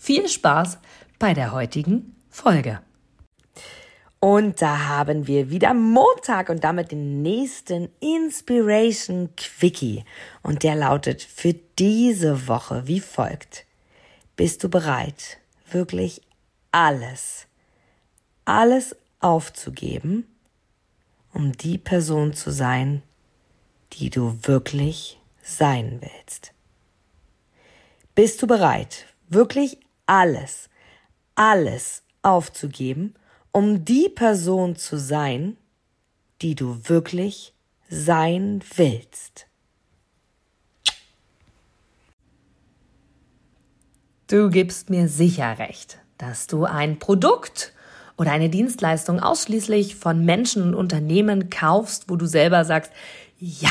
viel Spaß bei der heutigen Folge. Und da haben wir wieder Montag und damit den nächsten Inspiration Quickie. Und der lautet für diese Woche wie folgt. Bist du bereit, wirklich alles, alles aufzugeben, um die Person zu sein, die du wirklich sein willst? Bist du bereit, wirklich alles, alles aufzugeben, um die Person zu sein, die du wirklich sein willst? Du gibst mir sicher recht, dass du ein Produkt oder eine Dienstleistung ausschließlich von Menschen und Unternehmen kaufst, wo du selber sagst, ja,